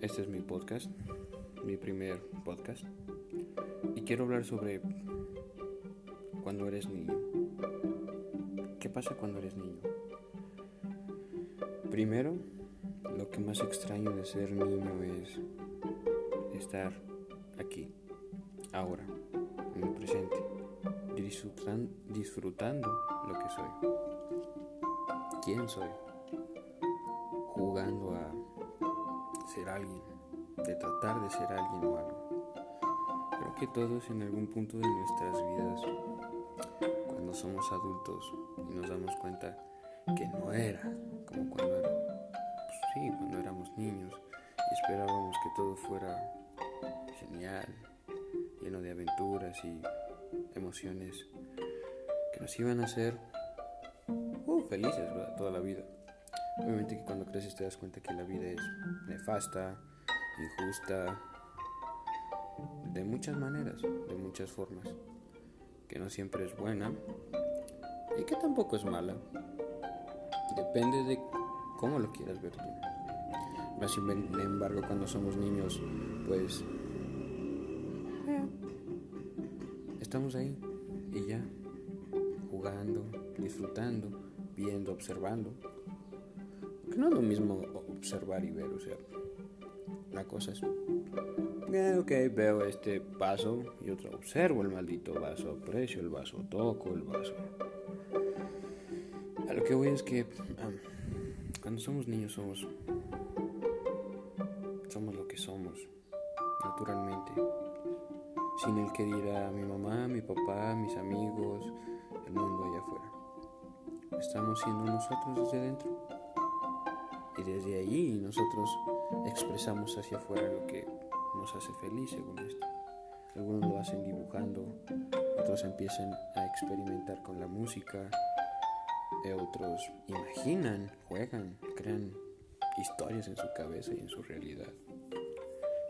Este es mi podcast, mi primer podcast. Y quiero hablar sobre cuando eres niño. ¿Qué pasa cuando eres niño? Primero, lo que más extraño de ser niño es estar aquí, ahora, en el presente, disfrutando lo que soy. ¿Quién soy? Jugando a ser alguien, de tratar de ser alguien o algo. Creo que todos en algún punto de nuestras vidas, cuando somos adultos y nos damos cuenta que no era como cuando era, pues sí, cuando éramos niños y esperábamos que todo fuera genial, lleno de aventuras y emociones que nos iban a hacer uh, felices toda la vida. Obviamente que cuando creces te das cuenta que la vida es nefasta, injusta, de muchas maneras, de muchas formas, que no siempre es buena y que tampoco es mala. Depende de cómo lo quieras ver tú. Sin embargo, cuando somos niños, pues estamos ahí y ya, jugando, disfrutando, viendo, observando no es lo mismo observar y ver, o sea, una cosa es, eh, ok, veo este vaso y otra observo el maldito vaso, aprecio el vaso, toco el vaso. A lo que voy es que cuando somos niños somos, somos lo que somos, naturalmente, sin el que dirá mi mamá, mi papá, mis amigos, el mundo allá afuera. Estamos siendo nosotros desde dentro y desde allí nosotros expresamos hacia afuera lo que nos hace feliz según esto. Algunos lo hacen dibujando, otros empiezan a experimentar con la música, eh, otros imaginan, juegan, crean historias en su cabeza y en su realidad.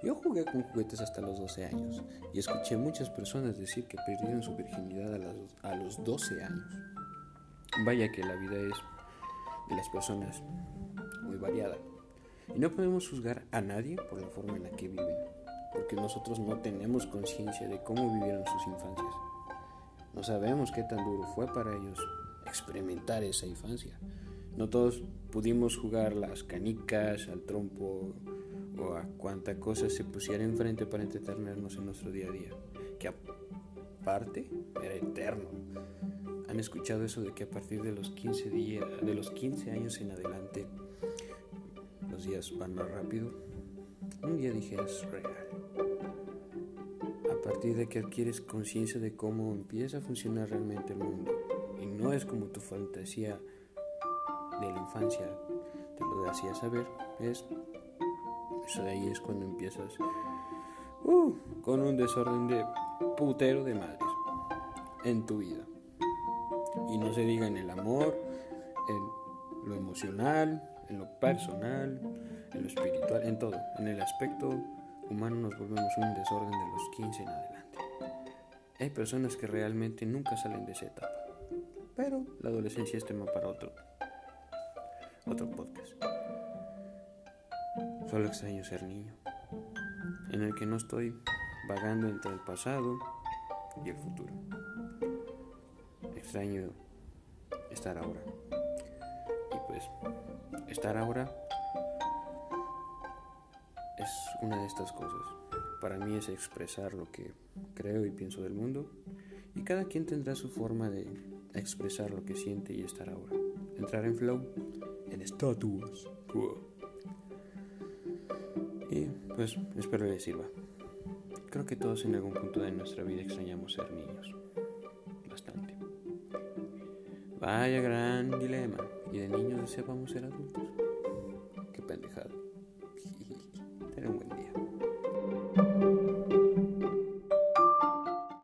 Yo jugué con juguetes hasta los 12 años y escuché muchas personas decir que perdieron su virginidad a, a los 12 años. Vaya que la vida es de las personas variada. Y no podemos juzgar a nadie por la forma en la que viven, porque nosotros no tenemos conciencia de cómo vivieron sus infancias. No sabemos qué tan duro fue para ellos experimentar esa infancia. No todos pudimos jugar las canicas, al trompo o a cuanta cosa se pusiera enfrente para entretenernos en nuestro día a día, que aparte era eterno. ¿Han escuchado eso de que a partir de los 15, de los 15 años en adelante días van más rápido, un día dije es real. A partir de que adquieres conciencia de cómo empieza a funcionar realmente el mundo, y no es como tu fantasía de la infancia te lo hacía saber, es eso de ahí es cuando empiezas uh, con un desorden de putero de madres en tu vida. Y no se diga en el amor, en lo emocional, en lo personal, en lo espiritual, en todo. En el aspecto humano nos volvemos un desorden de los 15 en adelante. Hay personas que realmente nunca salen de esa etapa. Pero la adolescencia es tema para otro, otro podcast. Solo extraño ser niño, en el que no estoy vagando entre el pasado y el futuro. Extraño estar ahora. Pues estar ahora es una de estas cosas. Para mí es expresar lo que creo y pienso del mundo y cada quien tendrá su forma de expresar lo que siente y estar ahora. Entrar en flow, en estatuas. Y pues espero les sirva. Creo que todos en algún punto de nuestra vida extrañamos ser niños. Bastante. Vaya gran dilema y de niños deseábamos ser adultos. Qué pendejada. Día.